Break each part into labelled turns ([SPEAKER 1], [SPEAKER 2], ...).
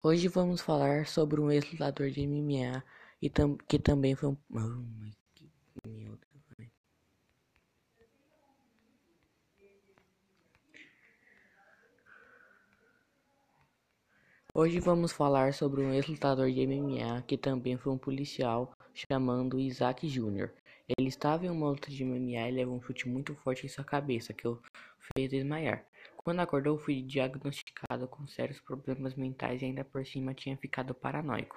[SPEAKER 1] Hoje vamos falar sobre um ex-lutador de MMA e tam que também foi um. Oh, Hoje vamos falar sobre um ex-lutador de MMA que também foi um policial chamando Isaac Jr. Ele estava em uma luta de MMA e levou um chute muito forte em sua cabeça que o fez desmaiar. Quando acordou, foi diagnosticado com sérios problemas mentais e ainda por cima tinha ficado paranoico.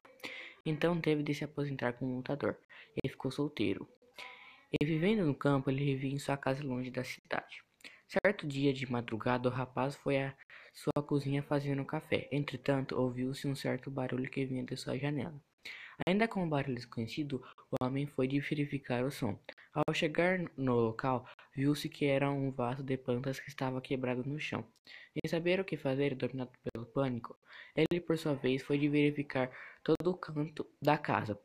[SPEAKER 1] Então teve de se aposentar como lutador. Ele ficou solteiro. E vivendo no campo, ele vivia em sua casa longe da cidade. Certo dia de madrugada, o rapaz foi à sua cozinha fazendo café. Entretanto, ouviu-se um certo barulho que vinha de sua janela. Ainda com um barulho desconhecido, o homem foi de verificar o som. Ao chegar no local, viu-se que era um vaso de plantas que estava quebrado no chão. Sem saber o que fazer, dominado pelo pânico, ele por sua vez foi de verificar todo o canto da casa.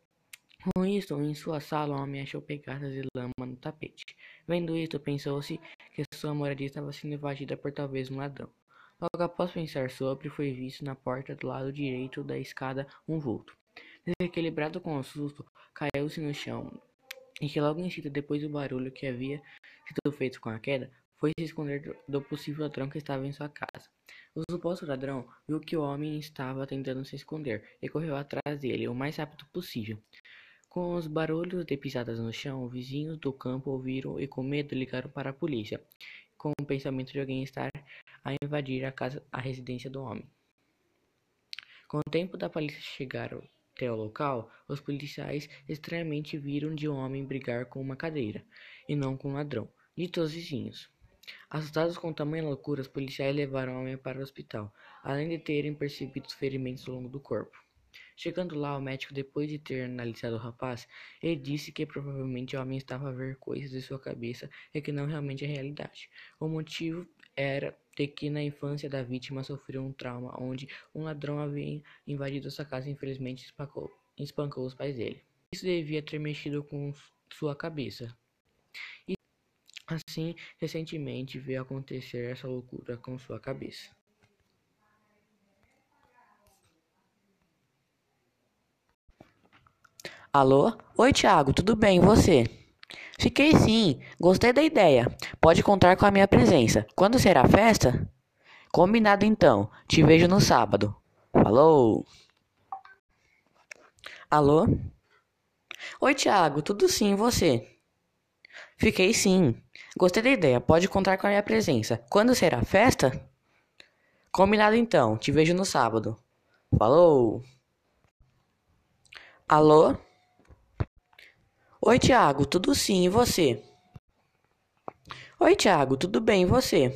[SPEAKER 1] Com isso, em sua sala, o homem achou pegadas de lama no tapete. Vendo isto, pensou-se que sua moradia estava sendo invadida por talvez um ladrão. Logo após pensar sobre, foi visto na porta do lado direito da escada um vulto. Desequilibrado com o susto, caiu-se no chão e que logo em seguida, depois do barulho que havia sido feito com a queda, foi se esconder do, possível ladrão que estava em sua casa. O suposto ladrão viu que o homem estava tentando se esconder e correu atrás dele o mais rápido possível. Com os barulhos de pisadas no chão, vizinhos do campo ouviram e com medo ligaram para a polícia, com o pensamento de alguém estar a invadir a casa, a residência do homem. Com o tempo da polícia chegar até o local, os policiais estranhamente viram de um homem brigar com uma cadeira, e não com um ladrão, dito os vizinhos. Assustados com tamanha loucura, os policiais levaram o homem para o hospital, além de terem percebido ferimentos ao longo do corpo. Chegando lá, o médico, depois de ter analisado o rapaz, ele disse que provavelmente o homem estava a ver coisas em sua cabeça e que não realmente é realidade. O motivo era de que na infância da vítima sofreu um trauma onde um ladrão havia invadido sua casa e infelizmente espancou, espancou os pais dele. Isso devia ter mexido com sua cabeça. E assim, recentemente veio acontecer essa loucura com sua cabeça.
[SPEAKER 2] Alô? Oi, Thiago, tudo bem, e você? Fiquei sim, gostei da ideia. Pode contar com a minha presença. Quando será a festa? Combinado então, te vejo no sábado. Falou! Alô? Oi, Thiago, tudo sim, você? Fiquei sim, gostei da ideia. Pode contar com a minha presença. Quando será a festa? Combinado então, te vejo no sábado. Falou! Alô? Oi, Tiago, tudo sim, e você? Oi, Tiago, tudo bem, e você?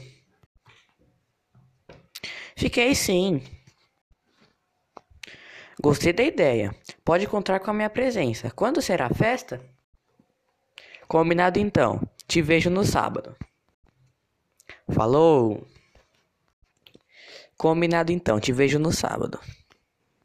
[SPEAKER 2] Fiquei sim. Gostei da ideia. Pode contar com a minha presença. Quando será a festa? Combinado então. Te vejo no sábado. Falou! Combinado então. Te vejo no sábado.